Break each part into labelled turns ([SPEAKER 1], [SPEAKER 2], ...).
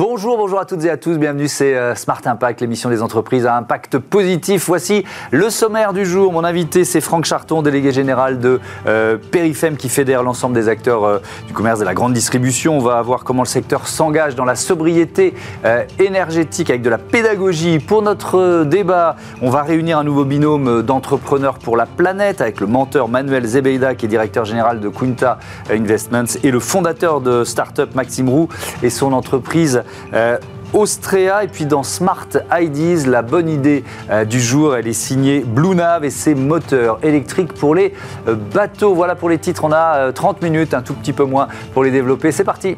[SPEAKER 1] Bu Bonjour, bonjour à toutes et à tous. Bienvenue, c'est euh, Smart Impact, l'émission des entreprises à impact positif. Voici le sommaire du jour. Mon invité, c'est Franck Charton, délégué général de euh, qui fédère l'ensemble des acteurs euh, du commerce de la grande distribution. On va voir comment le secteur s'engage dans la sobriété énergétique avec de la pédagogie. Pour notre débat, on va réunir un nouveau binôme d'entrepreneurs pour la planète avec le menteur Manuel Zebeida, qui est directeur général de Quinta Investments, et le fondateur de Startup Maxime Roux et son entreprise euh, Austria. Et puis dans Smart Ideas, la bonne idée euh, du jour, elle est signée Blue Nav et ses moteurs électriques pour les euh, bateaux. Voilà pour les titres, on a 30 minutes, un tout petit peu moins pour les développer. C'est parti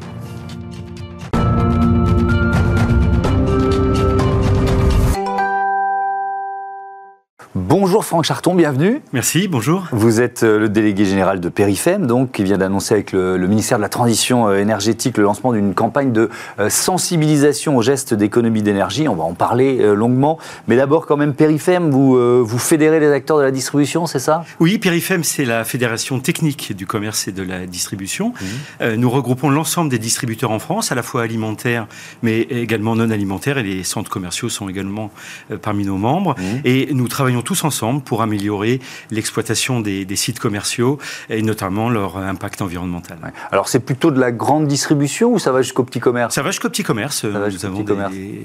[SPEAKER 1] Bonjour Franck Charton, bienvenue.
[SPEAKER 2] Merci, bonjour.
[SPEAKER 1] Vous êtes euh, le délégué général de Perifem, donc, qui vient d'annoncer avec le, ministère de la Transition euh, énergétique le lancement d'une campagne de euh, sensibilisation aux gestes d'économie d'énergie. On va en parler longuement. Mais d'abord, quand même, Perifem, vous, vous fédérez les acteurs de la distribution, c'est ça?
[SPEAKER 2] Oui, Perifem, c'est la fédération technique du commerce et de la distribution. Mmh. nous regroupons l'ensemble des distributeurs en France, à la fois alimentaires, mais également non alimentaires, et les centres commerciaux sont également parmi nos membres. Mmh. Et nous travaillons tous ensemble pour améliorer l'exploitation des, sites commerciaux et notamment leur impact environnemental.
[SPEAKER 1] Alors c'est plutôt de la grande distribution ou ça va jusqu'au petit commerce?
[SPEAKER 2] Ça va jusqu'au petit commerce. Nous avons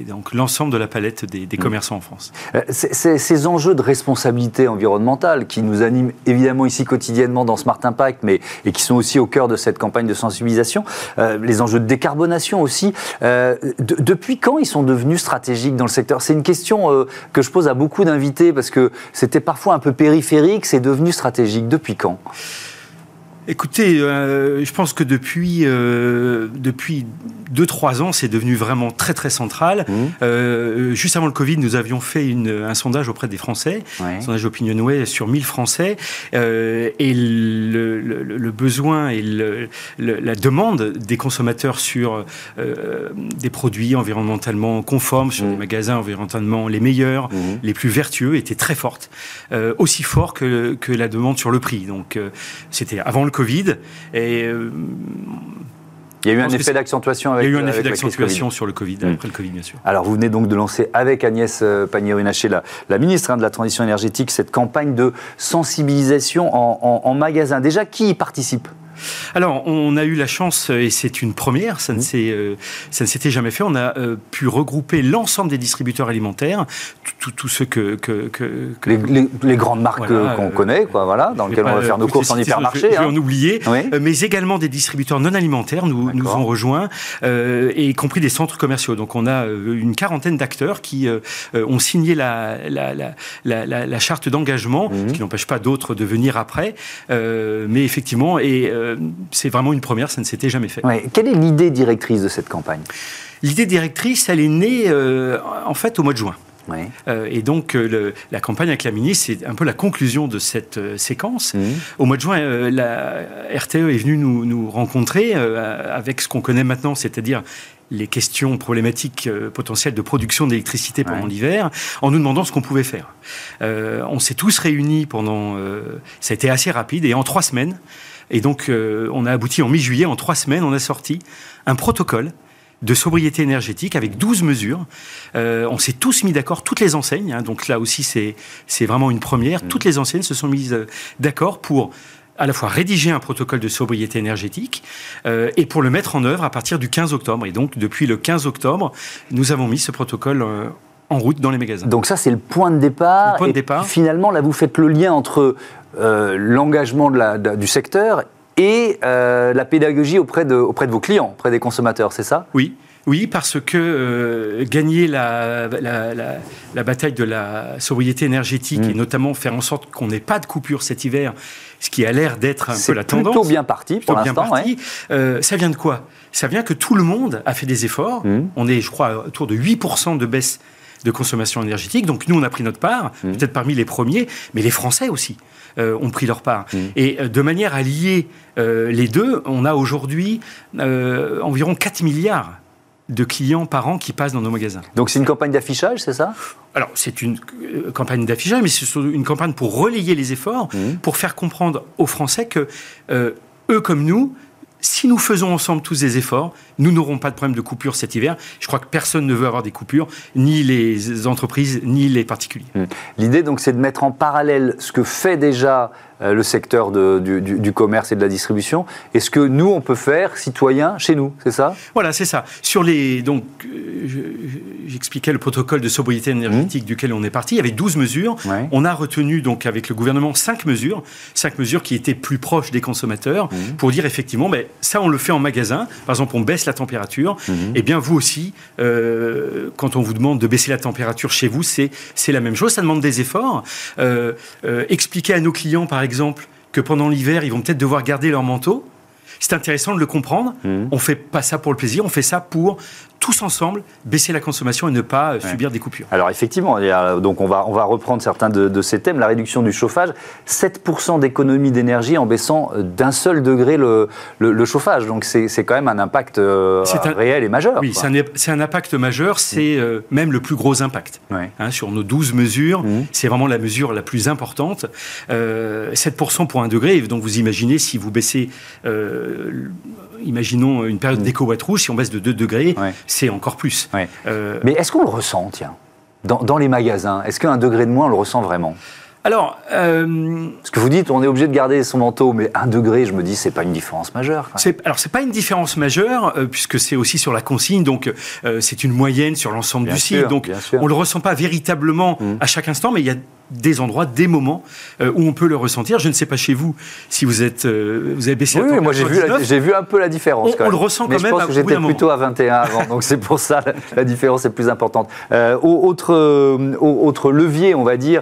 [SPEAKER 2] donc l'ensemble de la palette des, mmh. commerçants en France.
[SPEAKER 1] Euh, ces enjeux de responsabilité environnementale qui nous animent évidemment ici quotidiennement dans Smart Impact, mais et qui sont aussi au cœur de cette campagne de sensibilisation, euh, les enjeux de décarbonation aussi. Euh, depuis quand ils sont devenus stratégiques dans le secteur? C'est une question que je pose à beaucoup d'invités parce que c'était parfois un peu périphérique, c'est devenu stratégique. Depuis quand?
[SPEAKER 2] Écoutez, euh, je pense que depuis euh, depuis deux trois ans, c'est devenu vraiment très très central. Mmh. Euh, juste avant le Covid, nous avions fait une, un sondage auprès des Français, un sondage Opinionway sur 1000 Français, et le, le, le, besoin et la demande des consommateurs sur des produits environnementalement conformes, sur mmh. les magasins environnementalement les meilleurs, mmh. les plus vertueux, était très forte, aussi fort que, que la demande sur le prix. Donc c'était avant le Covid. Et,
[SPEAKER 1] euh, il y a eu un effet d'accentuation
[SPEAKER 2] avec Il y a eu un effet d'accentuation sur le Covid, après le Covid, bien sûr.
[SPEAKER 1] Alors, vous venez donc de lancer avec Agnès euh, Pannier-Runacher, la, la, ministre hein, de la Transition énergétique, cette campagne de sensibilisation en, en magasin. Déjà, qui y participe?
[SPEAKER 2] Alors, on a eu la chance, et c'est une première, ça ne, euh, s'était jamais fait, on a euh, pu regrouper l'ensemble des distributeurs alimentaires, tous ceux que... que, que,
[SPEAKER 1] les, grandes marques qu'on connaît, quoi, voilà, dans lesquelles on va faire nos courses en hypermarché.
[SPEAKER 2] Je, vais hein. en oublier, euh, mais également des distributeurs non alimentaires nous, nous ont rejoints, et y compris des centres commerciaux. Donc on a une quarantaine d'acteurs qui ont signé la, la, la, la charte d'engagement, mmh. qui n'empêche pas d'autres de venir après, mais effectivement, et euh, c'est vraiment une première, ça ne s'était jamais fait.
[SPEAKER 1] Quelle est l'idée directrice de cette campagne?
[SPEAKER 2] L'idée directrice, elle est née euh, en fait au mois de juin. Euh, et donc, la campagne avec la ministre, c'est un peu la conclusion de cette séquence. Mmh. Au mois de juin, la RTE est venue nous, nous rencontrer avec ce qu'on connaît maintenant, c'est-à-dire les questions problématiques potentielles de production d'électricité pendant l'hiver, en nous demandant ce qu'on pouvait faire. on s'est tous réunis pendant... ça a été assez rapide, et en trois semaines, et donc, euh, on a abouti en mi-juillet, en trois semaines, on a sorti un protocole de sobriété énergétique avec 12 mesures. Euh, on s'est tous mis d'accord, toutes les enseignes, hein, donc là aussi c'est, vraiment une première, mmh. toutes les enseignes se sont mises euh, d'accord pour à la fois rédiger un protocole de sobriété énergétique et pour le mettre en œuvre à partir du 15 octobre. Et donc depuis le 15 octobre, nous avons mis ce protocole en route dans les magasins.
[SPEAKER 1] Donc ça c'est le point de départ.
[SPEAKER 2] Le point de départ.
[SPEAKER 1] Finalement là vous faites le lien entre l'engagement du secteur et euh, la pédagogie auprès de, auprès de vos clients, auprès des consommateurs, c'est ça?
[SPEAKER 2] Oui. Oui, parce que euh, gagner la, la, bataille de la sobriété énergétique mm. et notamment faire en sorte qu'on n'ait pas de coupure cet hiver, ce qui a l'air d'être un peu la tendance.
[SPEAKER 1] C'est plutôt bien parti pour l'instant.
[SPEAKER 2] ça vient de quoi? Ça vient que tout le monde a fait des efforts. Mm. On est, je crois, autour de 8% de baisse de consommation énergétique. Donc nous, on a pris notre part, mm. peut-être parmi les premiers, mais les Français aussi. Euh, ont pris leur part. Mmh. Et euh, de manière à lier euh, les deux, on a aujourd'hui environ 4 milliards de clients par an qui passent dans nos magasins.
[SPEAKER 1] Donc c'est une campagne d'affichage, c'est ça?
[SPEAKER 2] Alors c'est une campagne d'affichage, mais c'est une campagne pour relayer les efforts, mmh. pour faire comprendre aux Français que eux comme nous, si nous faisons ensemble tous des efforts, nous n'aurons pas de problème de coupure cet hiver. Je crois que personne ne veut avoir des coupures, ni les entreprises, ni les particuliers. Mmh.
[SPEAKER 1] L'idée, donc, c'est de mettre en parallèle ce que fait déjà euh, le secteur du, commerce et de la distribution et ce que nous, on peut faire, citoyens, chez nous, c'est ça?
[SPEAKER 2] Voilà, c'est ça. Sur les, donc, euh, j'expliquais le protocole de sobriété énergétique mmh. duquel on est parti. Il y avait 12 mesures. On a retenu, donc, avec le gouvernement, 5 mesures. 5 mesures qui étaient plus proches des consommateurs mmh. pour dire effectivement, mais ça, on le fait en magasin. Par exemple, on baisse la température. Mmh. Et eh bien, vous aussi, euh, quand on vous demande de baisser la température chez vous, c'est la même chose. Ça demande des efforts. expliquer à nos clients, par exemple, que pendant l'hiver, ils vont peut-être devoir garder leur manteau. C'est intéressant de le comprendre. Mmh. On fait pas ça pour le plaisir, on fait ça pour tous ensemble baisser la consommation et ne pas euh, subir des coupures.
[SPEAKER 1] Alors effectivement, donc on va, on va reprendre certains de, ces thèmes. La réduction du chauffage, 7% d'économie d'énergie en baissant euh, d'un seul degré le, le, chauffage. Donc c'est quand même un impact euh, réel et majeur.
[SPEAKER 2] Oui, c'est un, un, impact majeur, c'est même le plus gros impact. Hein, sur nos 12 mesures, mmh. c'est vraiment la mesure la plus importante. 7% pour un degré, donc vous imaginez si vous baissez imaginons une période mmh. d'éco-watt rouge, si on baisse de 2 degrés, c'est encore plus.
[SPEAKER 1] Euh, Mais est-ce qu'on le ressent, tiens, dans, les magasins? Est-ce qu'un degré de moins, on le ressent vraiment?
[SPEAKER 2] Alors,
[SPEAKER 1] euh... ce que vous dites, on est obligé de garder son manteau, mais un degré, je me dis, c'est pas une différence majeure.
[SPEAKER 2] C'est, alors, c'est pas une différence majeure, euh, puisque c'est aussi sur la consigne, donc euh, c'est une moyenne sur l'ensemble du site. Donc, on le ressent pas véritablement mmh. à chaque instant, mais il y a des endroits, des moments euh, où on peut le ressentir. Je ne sais pas chez vous si vous êtes, euh, vous avez baissé.
[SPEAKER 1] Oui, moi j'ai vu, j'ai vu un peu la différence.
[SPEAKER 2] On, le ressent quand
[SPEAKER 1] Mais
[SPEAKER 2] même.
[SPEAKER 1] Je pense que j'étais plutôt à 21 avant, donc c'est pour ça la, différence est plus importante. Euh, autre, autre levier, on va dire,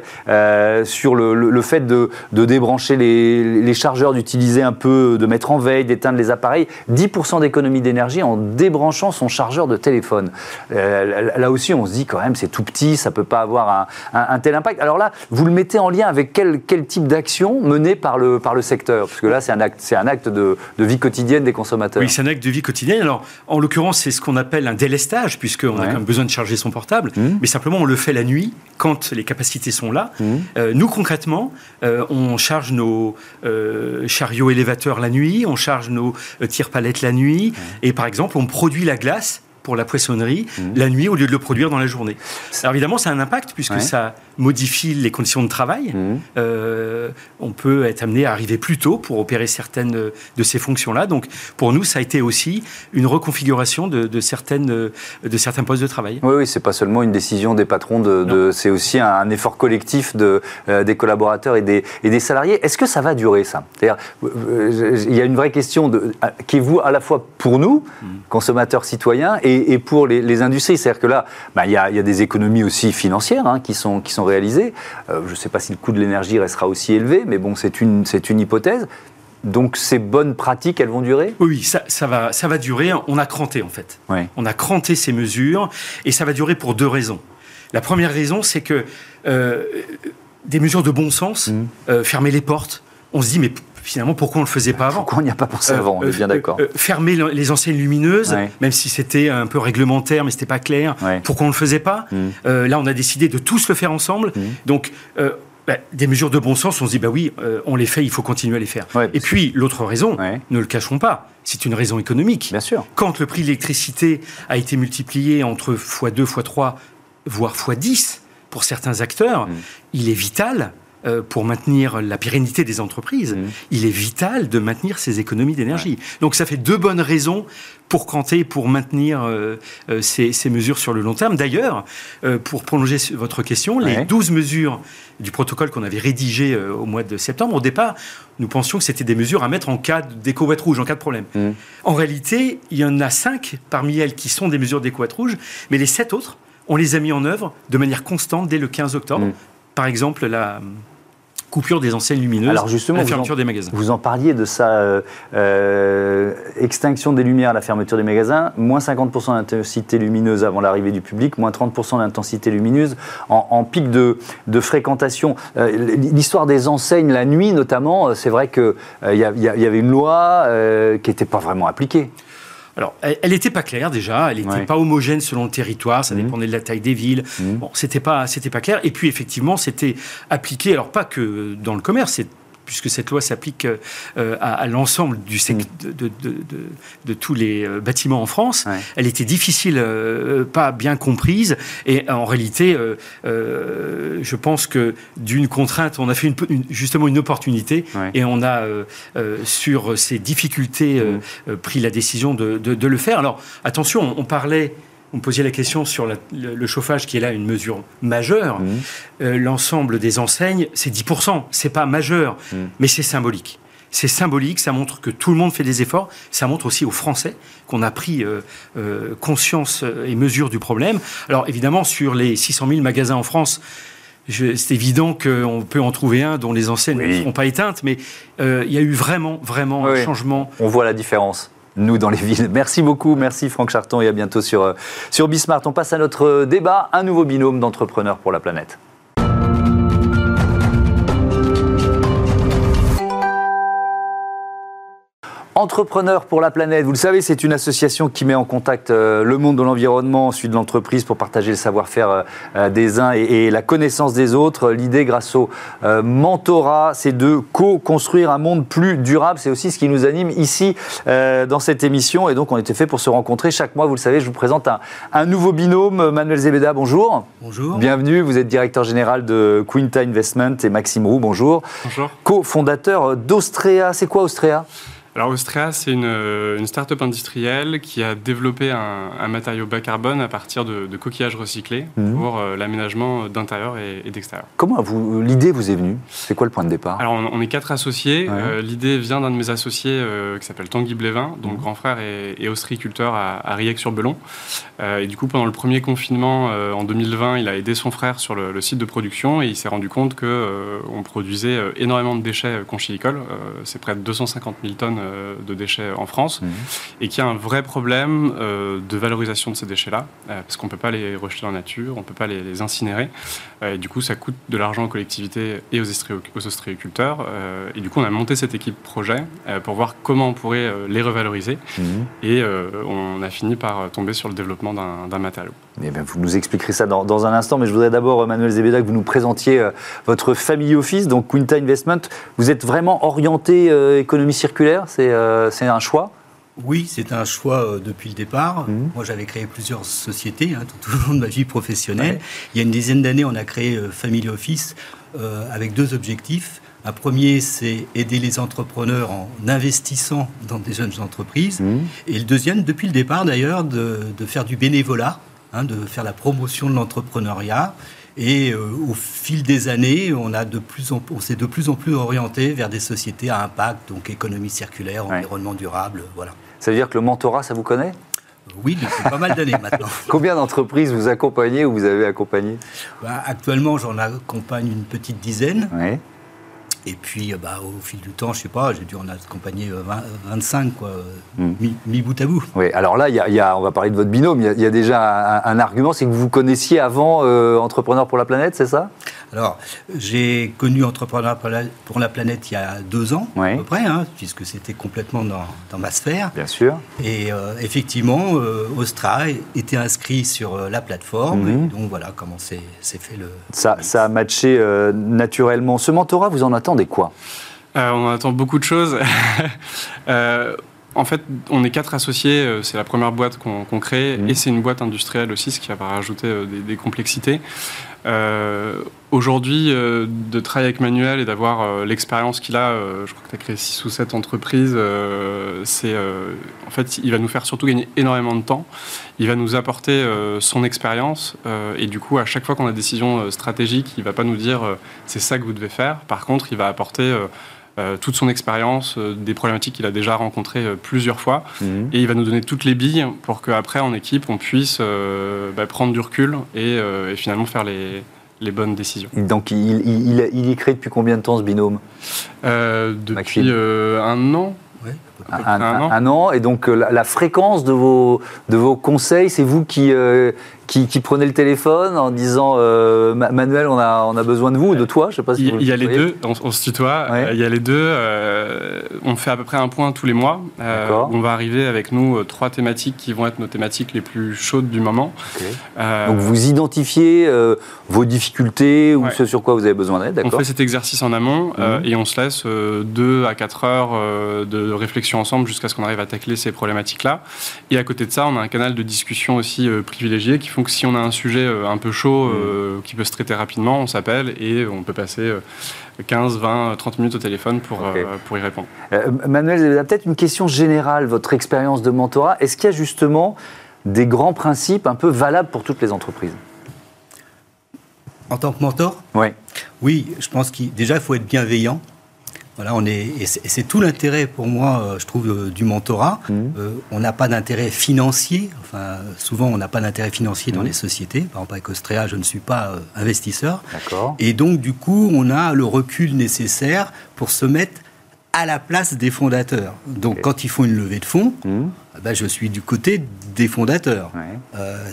[SPEAKER 1] sur le, fait de, débrancher les, les chargeurs, d'utiliser un peu, de mettre en veille, d'éteindre les appareils. 10% d'économie d'énergie en débranchant son chargeur de téléphone. là aussi, on se dit quand même, c'est tout petit, ça peut pas avoir un tel impact. Alors là, vous le mettez en lien avec quel, quel type d'action menée par le, par le secteur? Parce que là, c'est un acte, c'est un acte de, de, vie quotidienne des consommateurs.
[SPEAKER 2] Oui, c'est un acte de vie quotidienne. Alors, en l'occurrence, c'est ce qu'on appelle un délestage, puisqu'on a quand même besoin de charger son portable. Mmh. Mais simplement, on le fait la nuit, quand les capacités sont là. Mmh. Euh, nous, concrètement, euh, on charge nos euh, chariots élévateurs la nuit, on charge nos tire-palettes la nuit. Mmh. Et par exemple, on produit la glace pour la poissonnerie mmh. la nuit au lieu de le produire dans la journée. Alors évidemment, ça a un impact puisque ça modifie les conditions de travail. Mmh. Euh, on peut être amené à arriver plus tôt pour opérer certaines de ces fonctions-là. Donc pour nous, ça a été aussi une reconfiguration de, certaines, de certains postes de travail.
[SPEAKER 1] Oui, oui c'est pas seulement une décision des patrons, de, c'est aussi un, effort collectif de, euh, des collaborateurs et des, et des salariés. Est-ce que ça va durer ça? C'est-à-dire, euh, il y a une vraie question de, qui est vous à la fois pour nous, mmh. consommateurs citoyens, et et, pour les, industries. C'est-à-dire que là, bah, il y, a, des économies aussi financières hein, qui, sont, qui sont réalisées. Euh, je ne sais pas si le coût de l'énergie restera aussi élevé, mais bon, c'est une, une hypothèse. Donc ces bonnes pratiques, elles vont durer?
[SPEAKER 2] Oui, ça, ça, va, ça va durer. On a cranté en fait. On a cranté ces mesures et ça va durer pour deux raisons. La première raison, c'est que euh, des mesures de bon sens, mmh. euh, fermer les portes, on se dit mais finalement, pourquoi on ne le faisait pas avant
[SPEAKER 1] Pourquoi on n'y a pas pensé avant On est bien euh, d'accord. Euh,
[SPEAKER 2] fermer les enseignes lumineuses, même si c'était un peu réglementaire, mais c'était pas clair. Pourquoi on ne le faisait pas mm. euh, Là, on a décidé de tous le faire ensemble. Mm. Donc, bah, des mesures de bon sens, on se dit, bah oui, on les fait, il faut continuer à les faire. et puis, l'autre raison, ne le cachons pas, c'est une raison économique.
[SPEAKER 1] Bien sûr.
[SPEAKER 2] Quand le prix de l'électricité a été multiplié entre x2, x3, voire x10 pour certains acteurs, mm. il est vital euh, pour maintenir la pérennité des entreprises, mmh. il est vital de maintenir ces économies d'énergie. Donc ça fait deux bonnes raisons pour cranter, pour maintenir euh, euh, ces, mesures sur le long terme. D'ailleurs, pour prolonger votre question, les 12 mesures du protocole qu'on avait rédigé au mois de septembre, au départ, nous pensions que c'était des mesures à mettre en cas déco rouge, en cas de problème. Mmh. En réalité, il y en a cinq parmi elles qui sont des mesures d'éco rouge, mais les sept autres, on les a mis en œuvre de manière constante dès le 15 octobre. Mmh. Par exemple, la coupure des enseignes lumineuses,
[SPEAKER 1] Alors justement,
[SPEAKER 2] la fermeture des magasins.
[SPEAKER 1] Vous en parliez de sa euh, euh, extinction des lumières, la fermeture des magasins, moins 50% d'intensité lumineuse avant l'arrivée du public, moins 30% d'intensité lumineuse en, pic de, de fréquentation. Euh, l'histoire des enseignes la nuit, notamment, c'est vrai qu'il il y, y, avait une loi qui n'était pas vraiment appliquée.
[SPEAKER 2] Alors, elle n'était pas claire déjà, elle n'était pas homogène selon le territoire, ça mmh. dépendait de la taille des villes. Mmh. Bon, c'était pas, c'était pas clair. Et puis effectivement, c'était appliqué, alors pas que dans le commerce, puisque cette loi s'applique à, l'ensemble du mm. de, de, tous les bâtiments en France, elle était difficile, pas bien comprise, et en réalité, je pense que d'une contrainte, on a fait une, justement une opportunité, et on a sur ces difficultés mm. pris la décision de, le faire. Alors attention, on parlait me posiez la question sur le, chauffage qui est là une mesure majeure. Mmh. Euh, l'ensemble des enseignes, c'est 10%. C'est pas majeur, mmh. mais c'est symbolique. C'est symbolique, ça montre que tout le monde fait des efforts. Ça montre aussi aux Français qu'on a pris euh, euh, conscience et mesure du problème. Alors évidemment, sur les 600 000 magasins en France, c'est évident qu'on peut en trouver un dont les enseignes ne seront pas éteintes, mais il y a eu vraiment, vraiment un changement.
[SPEAKER 1] On voit la différence nous dans les villes. Merci beaucoup, merci Franck Charton et à bientôt sur, euh, sur Bismart. On passe à notre débat, un nouveau binôme d'entrepreneurs pour la planète. Entrepreneurs pour la planète, vous le savez, c'est une association qui met en contact euh, le monde de l'environnement, celui de l'entreprise, pour partager le savoir-faire euh, euh, des uns et, la connaissance des autres. L'idée, grâce au mentorat, c'est de co-construire un monde plus durable. C'est aussi ce qui nous anime ici dans cette émission. Et donc, on était fait pour se rencontrer. Chaque mois, vous le savez, je vous présente un, nouveau binôme. Manuel Zebeda, bonjour.
[SPEAKER 2] Bonjour.
[SPEAKER 1] Bienvenue. Vous êtes directeur général de Quinta Investment et Maxime Roux, bonjour.
[SPEAKER 2] Bonjour.
[SPEAKER 1] Co-fondateur d'Austrea. C'est quoi Austrea?
[SPEAKER 3] Alors Austria, c'est une, une start-up industrielle qui a développé un, matériau bas carbone à partir de, coquillages recyclés mhm. pour euh, l'aménagement d'intérieur et, d'extérieur.
[SPEAKER 1] Comment l'idée vous est venue? C'est quoi le point de départ?
[SPEAKER 3] Alors on, est quatre associés. Euh, l'idée vient d'un de mes associés euh, qui s'appelle Tanguy Blévin, dont le mhm. grand frère est, est ostréiculteur à, à Riec-sur-Belon. et du coup, pendant le premier confinement en 2020, il a aidé son frère sur le, site de production et il s'est rendu compte que on produisait énormément de déchets conchilicoles. c'est près de 250 000 tonnes euh, de déchets en France mhm. et qu'il y a un vrai problème euh, de valorisation de ces déchets-là euh, parce qu'on ne peut pas les rejeter dans la nature, on ne peut pas les, incinérer et du coup ça coûte de l'argent aux collectivités et aux, aux ostréiculteurs et du coup on a monté cette équipe projet pour voir comment on pourrait les revaloriser mhm. et on a fini par tomber sur le développement d'un matériau.
[SPEAKER 1] Eh bien, vous nous expliquerez ça dans, un instant, mais je voudrais d'abord, Manuel Zebeda, que vous nous présentiez votre family office, donc Quinta Investment. Vous êtes vraiment orienté économie circulaire c'est un choix
[SPEAKER 4] oui, c'est un choix euh, depuis le départ. Mhm. Moi, j'avais créé plusieurs sociétés hein, tout, au long de ma vie professionnelle. Il y a une dizaine d'années, on a créé euh, Family Office avec deux objectifs. Un premier, c'est aider les entrepreneurs en investissant dans des jeunes entreprises. Mhm. Et le deuxième, depuis le départ d'ailleurs, de, faire du bénévolat, hein, de faire la promotion de l'entrepreneuriat et euh, au fil des années, on, a de plus en, on s'est de plus en plus orienté vers des sociétés à impact, donc économie circulaire, environnement durable. Voilà.
[SPEAKER 1] Ça veut dire que le mentorat, ça vous connaît?
[SPEAKER 4] Oui, depuis pas mal d'années maintenant.
[SPEAKER 1] Combien d'entreprises vous accompagnez ou vous avez accompagné
[SPEAKER 4] bah, Actuellement, j'en accompagne une petite dizaine. Oui. Et puis, euh, bah, au fil du temps, je sais pas, j'ai dû en accompagner 25, quoi, hmm. mis, bout à bout.
[SPEAKER 1] Oui, alors là, y y a, on va parler de votre binôme. Il y, a déjà un, argument, c'est que vous vous connaissiez avant euh, Entrepreneur pour la planète, c'est ça?
[SPEAKER 4] Alors, j'ai connu Entrepreneur pour la, planète il y a deux ans, à peu près, hein, puisque c'était complètement dans, dans, ma sphère.
[SPEAKER 1] Bien sûr.
[SPEAKER 4] Et euh, effectivement, Ostra était inscrit sur la plateforme. Mhm. donc voilà comment c'est fait le.
[SPEAKER 1] Ça, ça a matché naturellement. Ce mentorat, vous en attendez quoi?
[SPEAKER 3] Euh, On attend beaucoup de choses. Euh, en fait, on est quatre associés, euh, c'est la première boîte qu'on crée, mmh. et c'est une boîte industrielle aussi, ce qui va rajouter des, complexités. Aujourd'hui, de travailler avec Manuel et d'avoir l'expérience qu'il a, je crois que tu as créé six ou sept entreprises, c'est en fait, il va nous faire surtout gagner énormément de temps. Il va nous apporter son expérience, et du coup, à chaque fois qu'on a des décisions stratégiques, il va pas nous dire c'est ça que vous devez faire. Par contre, il va apporter euh, toute son expérience, euh, des problématiques qu'il a déjà rencontrées euh, plusieurs fois. Mhm. Et il va nous donner toutes les billes pour qu'après, en équipe, on puisse bah, prendre du recul et, finalement faire les, les, bonnes décisions.
[SPEAKER 1] Donc, il, il, il, est créé depuis combien de temps ce binôme?
[SPEAKER 3] Depuis un an.
[SPEAKER 1] Un, an. Et donc la, fréquence de vos, de vos conseils, c'est vous qui, qui, prenez le téléphone en disant Manuel, on a, on a besoin de vous ou de toi Je sais pas
[SPEAKER 3] si Il y, a les deux, on, se tutoie. Il y a les deux. on fait à peu près un point tous les mois. on va arriver avec nous trois thématiques qui vont être nos thématiques les plus chaudes du moment.
[SPEAKER 1] donc vous identifiez vos difficultés ou ce sur quoi vous avez besoin d'aide,
[SPEAKER 3] On fait cet exercice en amont mhm. et on se laisse deux à quatre heures de réflexion ensemble jusqu'à ce qu'on arrive à tacler ces problématiques-là. Et à côté de ça, on a un canal de discussion aussi privilégié qui font que si on a un sujet un peu chaud mmh. qui peut se traiter rapidement, on s'appelle et on peut passer 15, 20, 30 minutes au téléphone pour, pour y répondre.
[SPEAKER 1] Manuel, vous avez peut-être une question générale, votre expérience de mentorat. Est-ce qu'il y a justement des grands principes un peu valables pour toutes les entreprises?
[SPEAKER 4] En tant que mentor?
[SPEAKER 1] Oui.
[SPEAKER 4] Oui, je pense qu'il déjà il faut être bienveillant. Voilà, on est, et c'est tout l'intérêt pour moi, euh, je trouve, euh, du mentorat. Mmh. Euh, on n'a pas d'intérêt financier. Enfin, souvent, on n'a pas d'intérêt financier dans mmh. les sociétés. Par exemple, avec Ostrea, je ne suis pas investisseur. Et donc, du coup, on a le recul nécessaire pour se mettre à la place des fondateurs. Donc, quand ils font une levée de fonds, mmh. eh ben, je suis du côté des fondateurs.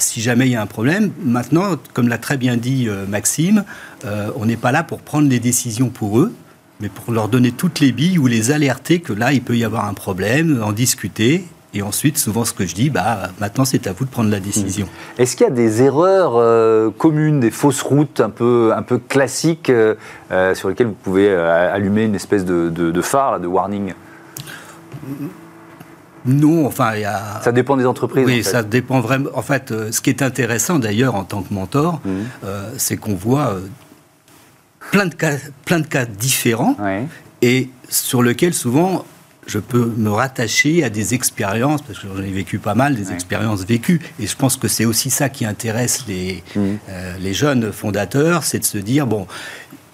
[SPEAKER 4] si jamais il y a un problème, maintenant, comme l'a très bien dit Maxime, on n'est pas là pour prendre les décisions pour eux mais pour leur donner toutes les billes ou les alerter que là, il peut y avoir un problème, en discuter. Et ensuite, souvent, ce que je dis, bah, maintenant, c'est à vous de prendre la décision.
[SPEAKER 1] Mmh. Est-ce qu'il y a des erreurs euh, communes, des fausses routes un peu, un peu classiques euh, euh, sur lesquelles vous pouvez allumer une espèce de, de, phare, de warning?
[SPEAKER 4] Non, enfin, il y a...
[SPEAKER 1] Ça dépend des entreprises.
[SPEAKER 4] Oui, ça dépend vraiment. En fait, ce qui est intéressant d'ailleurs en tant que mentor, mmh. c'est qu'on voit plein de cas, plein de cas différents et sur lesquels souvent je peux me rattacher à des expériences, parce que j'en ai vécu pas mal, des expériences vécues. Et je pense que c'est aussi ça qui intéresse les, mmh. euh, les jeunes fondateurs, c'est de se dire, bon,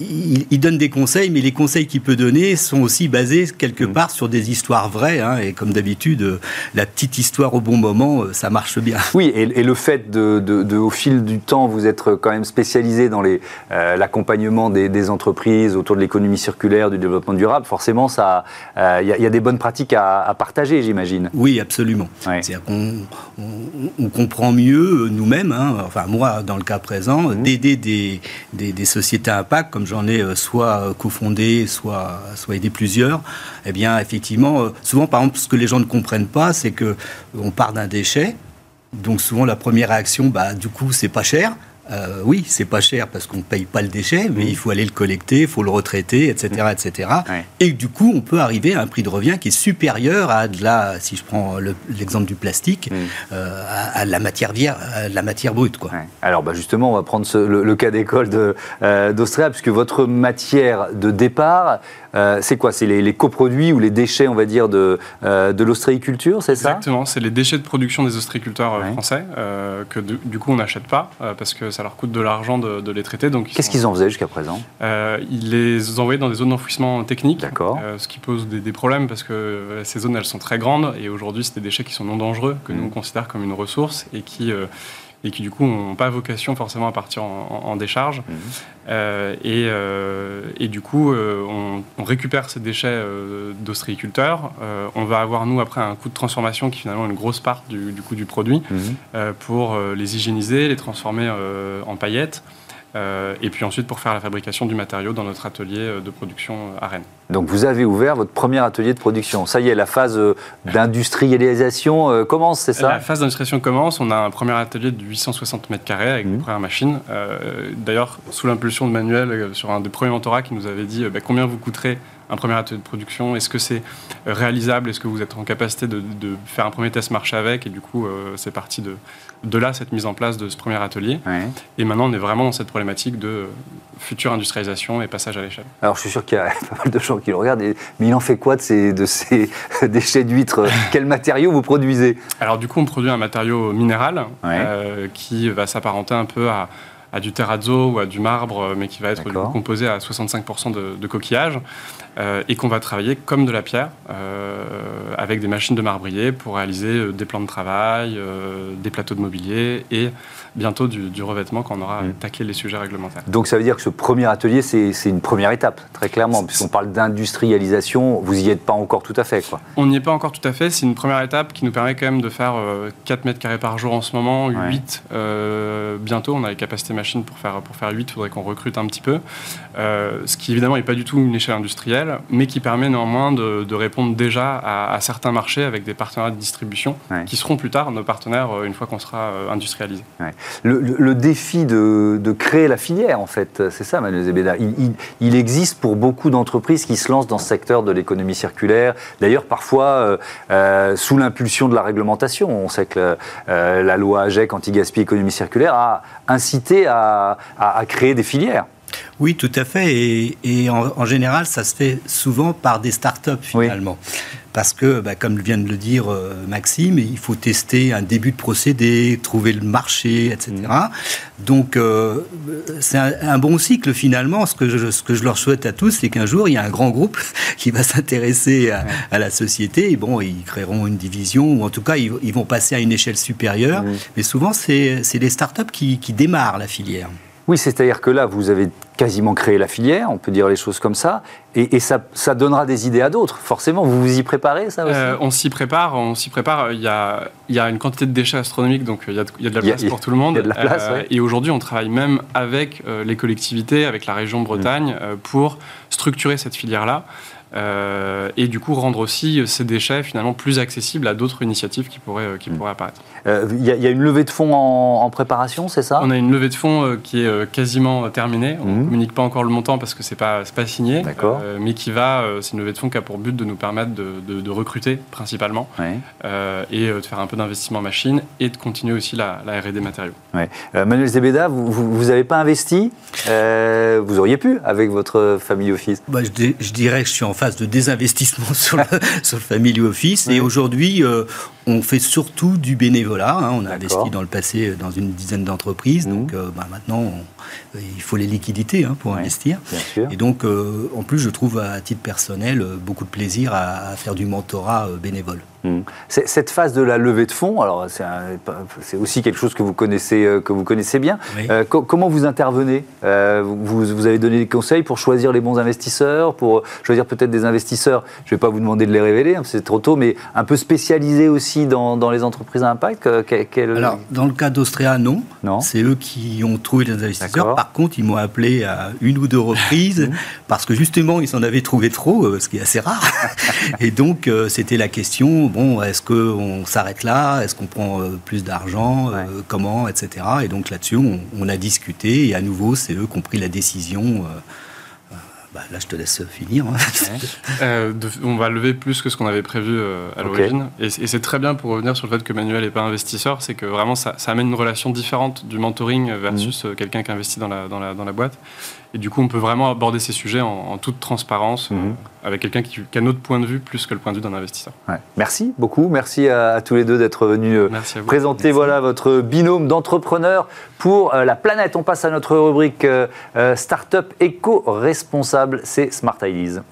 [SPEAKER 4] il, donne des conseils, mais les conseils qu'il peut donner sont aussi basés quelque mm. part sur des histoires vraies. Hein, et comme d'habitude, euh, la petite histoire au bon moment, euh, ça marche bien.
[SPEAKER 1] Oui, et, le fait de, au fil du temps, vous être quand même spécialisé dans euh, l'accompagnement des, entreprises autour de l'économie circulaire, du développement durable, forcément, ça, il y, a des bonnes pratiques à, partager, j'imagine.
[SPEAKER 4] Oui, absolument. C'est-à-dire qu'on on, comprend mieux nous-mêmes, hein, enfin moi dans le cas présent, mm. d'aider des, des, des sociétés à impact comme j'en ai euh, soit cofondé, soit, soit aidé plusieurs, eh bien, effectivement, euh, souvent, par exemple, ce que les gens ne comprennent pas, c'est que on part d'un déchet. Donc, souvent, la première réaction, bah, du coup, c'est pas cher. Euh, oui, c'est pas cher parce qu'on ne paye pas le déchet, mais il faut aller le collecter, il faut le retraiter, etc. etc. Et du coup, on peut arriver à un prix de revient qui est supérieur à de la, si je prends l'exemple du plastique, euh, à, la matière la matière brute. Quoi.
[SPEAKER 1] Alors bah justement, on va prendre le, cas d'école d'Austria, euh, puisque votre matière de départ, euh, c'est quoi? C'est les, coproduits ou les déchets, on va dire, de, euh, de l'ostréiculture, c'est ça?
[SPEAKER 3] Exactement, c'est les déchets de production des ostréiculteurs euh, français, que du, coup on n'achète pas, parce que ça leur coûte de l'argent de, les traiter.
[SPEAKER 1] Qu'est-ce qu'ils en faisaient jusqu'à présent?
[SPEAKER 3] Ils les envoyaient dans des zones d'enfouissement technique,
[SPEAKER 1] D'accord.
[SPEAKER 3] ce qui pose des, problèmes, parce que ces zones, elles sont très grandes, et aujourd'hui, c'est des déchets qui sont non dangereux, que mmh. nous on considère comme une ressource, et qui et qui du coup n'ont pas vocation forcément à partir en, décharge. Mhm. Euh, et, euh, et, du coup, euh, on, récupère ces déchets d'ostréiculteurs. on va avoir, nous, après, un coût de transformation qui finalement est une grosse part du, du coût du produit mhm. pour les hygiéniser, les transformer en paillettes. Euh, et puis ensuite pour faire la fabrication du matériau dans notre atelier euh, de production euh, à Rennes.
[SPEAKER 1] Donc vous avez ouvert votre premier atelier de production. Ça y est, la phase d'industrialisation commence, c'est ça?
[SPEAKER 3] La phase d'industrialisation commence. On a un premier atelier de 860 mètres carrés avec mmh. premières machines. D'ailleurs, sous l'impulsion de Manuel, sur un des premiers mentorats qui nous avait dit bah, combien vous coûterait un premier atelier de production? Est-ce que c'est réalisable? Est-ce que vous êtes en capacité de, faire un premier test marché avec? Et du coup, c'est parti de, de là cette mise en place de ce premier atelier. Et maintenant, on est vraiment dans cette problématique de future industrialisation et passage à l'échelle.
[SPEAKER 1] Alors, je suis sûr qu'il y a pas mal de gens qui le regardent, mais il en fait quoi de ces, de ces déchets d'huîtres? Quel matériau vous produisez?
[SPEAKER 3] Alors, du coup, on produit un matériau minéral euh, qui va s'apparenter un peu à à du terrazzo ou à du marbre, mais qui va être composé à 65% de, de coquillage, euh, et qu'on va travailler comme de la pierre, euh, avec des machines de marbrier pour réaliser euh, des plans de travail, des plateaux de mobilier et bientôt du, revêtement quand on aura mmh. taclé les sujets réglementaires.
[SPEAKER 1] Donc ça veut dire que ce premier atelier, c'est une première étape, très clairement, puisqu'on parle d'industrialisation, vous n'y êtes pas encore tout à fait. Quoi.
[SPEAKER 3] On n'y est pas encore tout à fait, c'est une première étape qui nous permet quand même de faire 4 mètres carrés par jour en ce moment, 8 bientôt, on a les capacités machines pour faire, pour faire 8, il faudrait qu'on recrute un petit peu, ce qui évidemment n'est pas du tout une échelle industrielle, mais qui permet néanmoins de, répondre déjà à, certains marchés avec des partenaires de distribution qui seront plus tard nos partenaires une fois qu'on sera industrialisé.
[SPEAKER 1] Le, défi de, créer la filière, en fait, c'est ça, Manuel Zebeda. Il, existe pour beaucoup d'entreprises qui se lancent dans ce secteur de l'économie circulaire. D'ailleurs, parfois euh, euh, sous l'impulsion de la réglementation. On sait que euh, la loi AGEC, anti-gaspi économie circulaire, a incité à créer des filières.
[SPEAKER 4] Oui, tout à fait. Et, en, général, ça se fait souvent par des startups finalement. Parce que, bah, comme vient de le dire euh, Maxime, il faut tester un début de procédé, trouver le marché, etc. Mm. Donc, euh, c'est un, bon cycle finalement. Ce que, je, ce que je leur souhaite à tous, c'est qu'un jour, il y a un grand groupe qui va s'intéresser à, la société. Et bon, ils créeront une division, ou en tout cas, ils, vont passer à une échelle supérieure. Mm. Mais souvent, c'est les startups qui, qui démarrent la filière.
[SPEAKER 1] Oui, c'est-à-dire que là, vous avez quasiment créé la filière, on peut dire les choses comme ça, et, ça, donnera des idées à d'autres. Forcément, vous vous y préparez, ça aussi
[SPEAKER 3] euh, On s'y prépare, on s'y prépare. Il y, a, il y a une quantité de déchets astronomiques, donc il y a de, il y a de la place pour tout le monde.
[SPEAKER 1] Il y a de la place,
[SPEAKER 3] euh, Et aujourd'hui, on travaille même avec euh, les collectivités, avec la région Bretagne, mmh. pour structurer cette filière-là. Euh, et du coup rendre aussi ces déchets finalement plus accessibles à d'autres initiatives qui pourraient, qui mm. pourraient apparaître.
[SPEAKER 1] Il euh, y, a une levée de fonds en, préparation, c'est ça?
[SPEAKER 3] On a une levée de fonds euh, qui est quasiment terminée. On ne mm. communique pas encore le montant parce que c'est pas pas signé, mais qui va, c'est une levée de fonds qui a pour but de nous permettre de, de, recruter principalement et de faire un peu d'investissement machine et de continuer aussi la, la R&D matériaux.
[SPEAKER 1] Manuel Zebeda, vous n'avez pas investi? Vous auriez pu avec votre famille office.
[SPEAKER 4] Bah, je, je, dirais que je suis en phase de désinvestissement sur le, sur le Family Office. Et aujourd'hui, euh, on fait surtout du bénévolat. Hein. On a investi dans le passé dans une dizaine d'entreprises. Mmh. Donc euh, bah, maintenant, il faut les liquidités hein, pour investir. Et donc, euh, en plus, je trouve à titre personnel beaucoup de plaisir à, faire du mentorat bénévole.
[SPEAKER 1] Mmh. Cette phase de la levée de fonds, alors c'est aussi quelque chose que vous connaissez, que vous connaissez bien. comment vous intervenez? Vous, vous, avez donné des conseils pour choisir les bons investisseurs, pour choisir peut-être des investisseurs, je ne vais pas vous demander de les révéler, hein, c'est trop tôt, mais un peu spécialisés aussi dans, les entreprises à impact
[SPEAKER 4] Alors, dans le cas d'Austria, non. non. C'est eux qui ont trouvé les investisseurs. Par contre, ils m'ont appelé à une ou deux reprises parce que justement, ils en avaient trouvé trop, euh, ce qui est assez rare. Et donc, euh, c'était la question bon, est-ce qu'on s'arrête là? Est-ce qu'on prend euh, plus d'argent? Comment? Etc. Et donc là-dessus, on, on, a discuté et à nouveau, c'est eux qui ont pris la décision. Bah, là, je te laisse finir. Hein.
[SPEAKER 3] Euh, on va lever plus que ce qu'on avait prévu euh, à l'origine. Et, c'est très bien pour revenir sur le fait que Manuel n'est pas investisseur, c'est que vraiment ça, amène une relation différente du mentoring versus euh, quelqu'un qui investit dans la, dans la, dans la boîte. Et du coup, on peut vraiment aborder ces sujets en, toute transparence mhm. avec quelqu'un qui, a notre point de vue plus que le point de vue d'un investisseur.
[SPEAKER 1] Merci beaucoup. Merci à, tous les deux d'être venus présenter voilà, votre binôme d'entrepreneurs pour la planète. On passe à notre rubrique Startup éco-responsable. C'est Smart Ideas.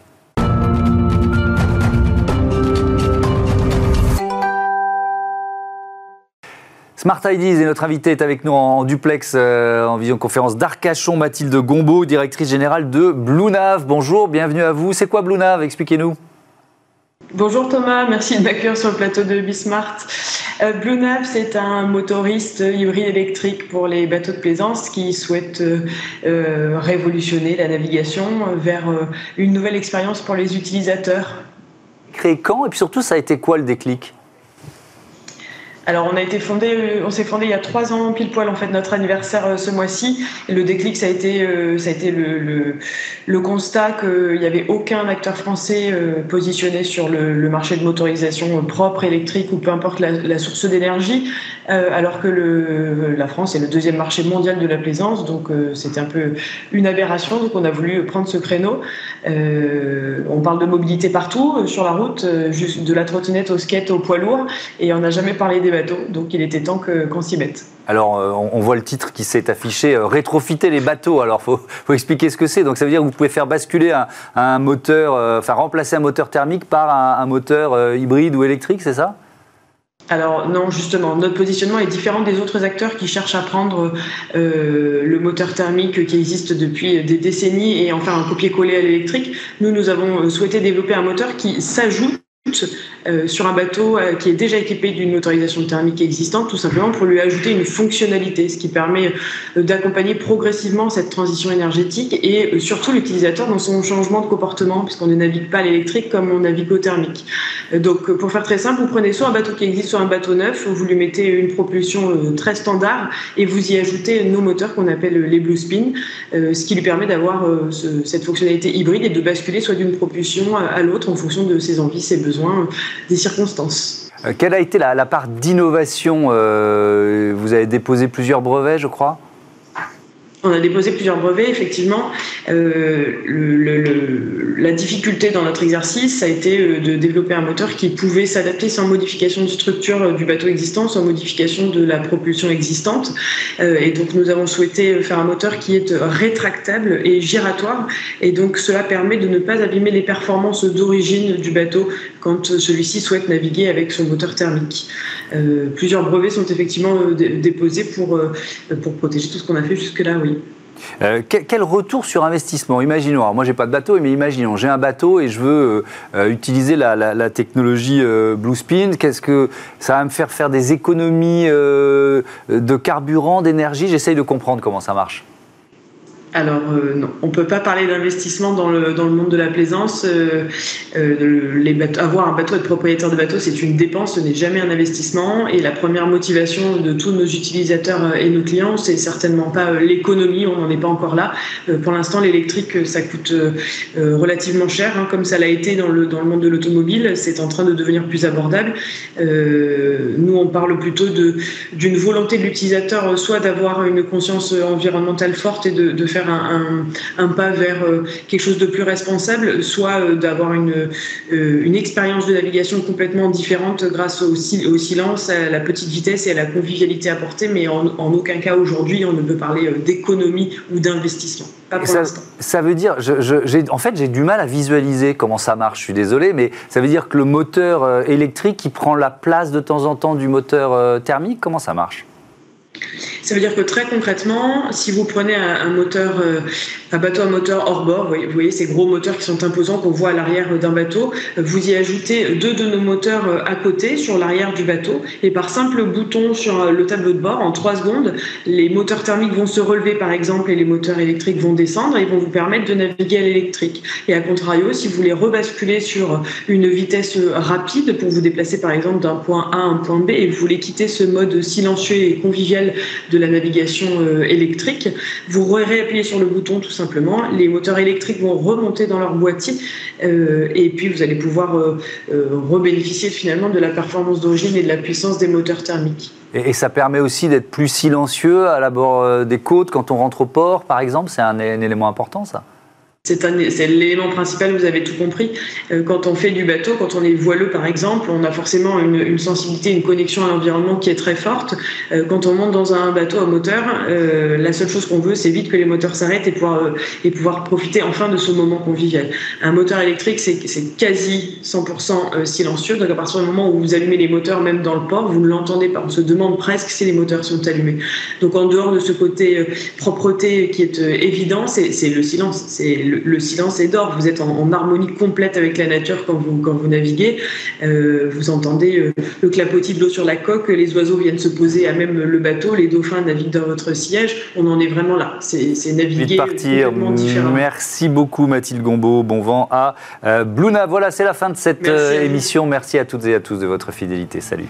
[SPEAKER 1] Smart Ideas et notre invité est avec nous en, duplex euh, en visioconférence d'Arcachon, Mathilde Gombeau, directrice générale de Blue Nav. Bonjour, bienvenue à vous. C'est quoi Blue Nav? Expliquez-nous.
[SPEAKER 5] Bonjour Thomas, merci de m'accueillir sur le plateau de Bismart. Euh, Blue Nav, c'est un motoriste hybride électrique pour les bateaux de plaisance qui souhaite euh, révolutionner la navigation vers une nouvelle expérience pour les utilisateurs.
[SPEAKER 1] Créé quand? Et puis surtout, ça a été quoi le déclic?
[SPEAKER 5] Alors on a été fondé, on s'est fondé il y a trois ans pile poil en fait notre anniversaire euh, ce mois-ci. Le déclic ça a été, euh, ça a été le, le, le constat qu'il n'y avait aucun acteur français euh, positionné sur le, marché de motorisation propre électrique ou peu importe la, la source d'énergie, alors que la France est le deuxième marché mondial de la plaisance. Donc c'était un peu une aberration. Donc on a voulu prendre ce créneau. on parle de mobilité partout sur la route, de la trottinette au skate au poids lourd, et on n'a jamais parlé des donc il était temps qu'on s'y mette.
[SPEAKER 1] Alors, euh, on voit le titre qui s'est affiché euh, rétrofiter les bateaux. Alors, faut, faut expliquer ce que c'est. Donc, ça veut dire que vous pouvez faire basculer un, moteur, euh, enfin remplacer un moteur thermique par un, moteur hybride ou électrique, c'est ça?
[SPEAKER 5] Alors non, justement, notre positionnement est différent des autres acteurs qui cherchent à prendre euh, le moteur thermique qui existe depuis des décennies et en faire un copier-coller à l'électrique. Nous, nous avons souhaité développer un moteur qui s'ajoute euh, sur un bateau euh, qui est déjà équipé d'une motorisation thermique existante, tout simplement pour lui ajouter une fonctionnalité, ce qui permet euh, d'accompagner progressivement cette transition énergétique et surtout l'utilisateur dans son changement de comportement, puisqu'on ne navigue pas à l'électrique comme on navigue au thermique. Donc, pour faire très simple, vous prenez soit un bateau qui existe, soit un bateau neuf, vous lui mettez une propulsion très standard et vous y ajoutez nos moteurs qu'on appelle les Blue Spin, ce qui lui permet d'avoir cette fonctionnalité hybride et de basculer soit d'une propulsion à l'autre en fonction de ses envies, ses besoins des circonstances.
[SPEAKER 1] Euh, quelle a été la, part d'innovation euh, Vous avez déposé plusieurs brevets, je crois?
[SPEAKER 5] On a déposé plusieurs brevets, effectivement. Euh, la difficulté dans notre exercice, ça a été euh, de développer un moteur qui pouvait s'adapter sans modification de structure euh, du bateau existant, sans modification de la propulsion existante. et donc, nous avons souhaité faire un moteur qui est rétractable et giratoire. Et donc, cela permet de ne pas abîmer les performances d'origine du bateau quand celui-ci souhaite naviguer avec son moteur thermique. plusieurs brevets sont effectivement déposés pour, pour protéger tout ce qu'on a fait jusque-là, oui.
[SPEAKER 1] Euh, quel, retour sur investissement? Imaginons, alors moi j'ai pas de bateau, mais imaginons, j'ai un bateau et je veux euh, euh, utiliser la, technologie Blue Spin. Qu'est-ce que ça va me faire faire des économies de carburant, d'énergie? J'essaye de comprendre comment ça marche.
[SPEAKER 5] Alors euh, on ne peut pas parler d'investissement dans le, dans le monde de la plaisance. Euh, euh, avoir un bateau, être propriétaire de bateau, c'est une dépense, ce n'est jamais un investissement. Et la première motivation de tous nos utilisateurs et nos clients, c'est certainement pas l'économie, on n'en est pas encore là. pour l'instant, l'électrique, ça coûte relativement cher, hein, comme ça l'a été dans le, dans le monde de l'automobile. C'est en train de devenir plus abordable. nous, on parle plutôt d'une volonté de l'utilisateur, soit d'avoir une conscience environnementale forte et de, de faire un, pas vers euh, quelque chose de plus responsable, soit euh, d'avoir une, euh, une expérience de navigation complètement différente grâce au, au, silence, à la petite vitesse et à la convivialité apportée, mais en, aucun cas aujourd'hui on ne peut parler d'économie ou d'investissement.
[SPEAKER 1] Ça, ça, veut dire, je, en fait j'ai du mal à visualiser comment ça marche, je suis désolé, mais ça veut dire que le moteur électrique qui prend la place de temps en temps du moteur thermique, comment ça marche?
[SPEAKER 5] Ça veut dire que très concrètement, si vous prenez un, moteur, euh, un bateau à moteur hors bord, vous voyez, ces gros moteurs qui sont imposants qu'on voit à l'arrière d'un bateau, vous y ajoutez deux de nos moteurs euh, à côté sur l'arrière du bateau et par simple bouton sur euh, le tableau de bord, en trois secondes, les moteurs thermiques vont se relever par exemple et les moteurs électriques vont descendre et vont vous permettre de naviguer à l'électrique. Et à contrario, si vous voulez rebasculer sur une vitesse rapide pour vous déplacer par exemple d'un point A à un point B et vous voulez quitter ce mode silencieux et convivial de la navigation euh, électrique. Vous réappuyez sur le bouton tout simplement, les moteurs électriques vont remonter dans leur boîtier euh, et puis vous allez pouvoir euh, rebénéficier finalement de la performance d'origine et de la puissance des moteurs thermiques.
[SPEAKER 1] Et, ça permet aussi d'être plus silencieux à la bord des côtes quand on rentre au port, par exemple? C'est un élément important, ça?
[SPEAKER 5] C'est l'élément principal, vous avez tout compris. Euh, quand on fait du bateau, quand on est voileux par exemple, on a forcément une, sensibilité, une connexion à l'environnement qui est très forte. Euh, quand on monte dans un bateau à moteur, euh, la seule chose qu'on veut, c'est vite que les moteurs s'arrêtent et pouvoir, et pouvoir profiter enfin de ce moment convivial. Un moteur électrique, c'est quasi 100% silencieux. Donc à partir du moment où vous allumez les moteurs, même dans le port, vous ne l'entendez pas. On se demande presque si les moteurs sont allumés. Donc en dehors de ce côté propreté qui est évident, c'est le silence. C'est silence est d'or. Vous êtes en, harmonie complète avec la nature quand vous, quand vous naviguez. Euh, vous entendez euh, le clapotis de l'eau sur la coque, les oiseaux viennent se poser à même le bateau, les dauphins naviguent dans votre siège. On en est vraiment là. C'est naviguer
[SPEAKER 1] partir. différemment. Merci beaucoup Mathilde Gombeau. Bon vent à euh, Bluna. Voilà, c'est la fin de cette émission. Merci à toutes et à tous de votre fidélité. Salut.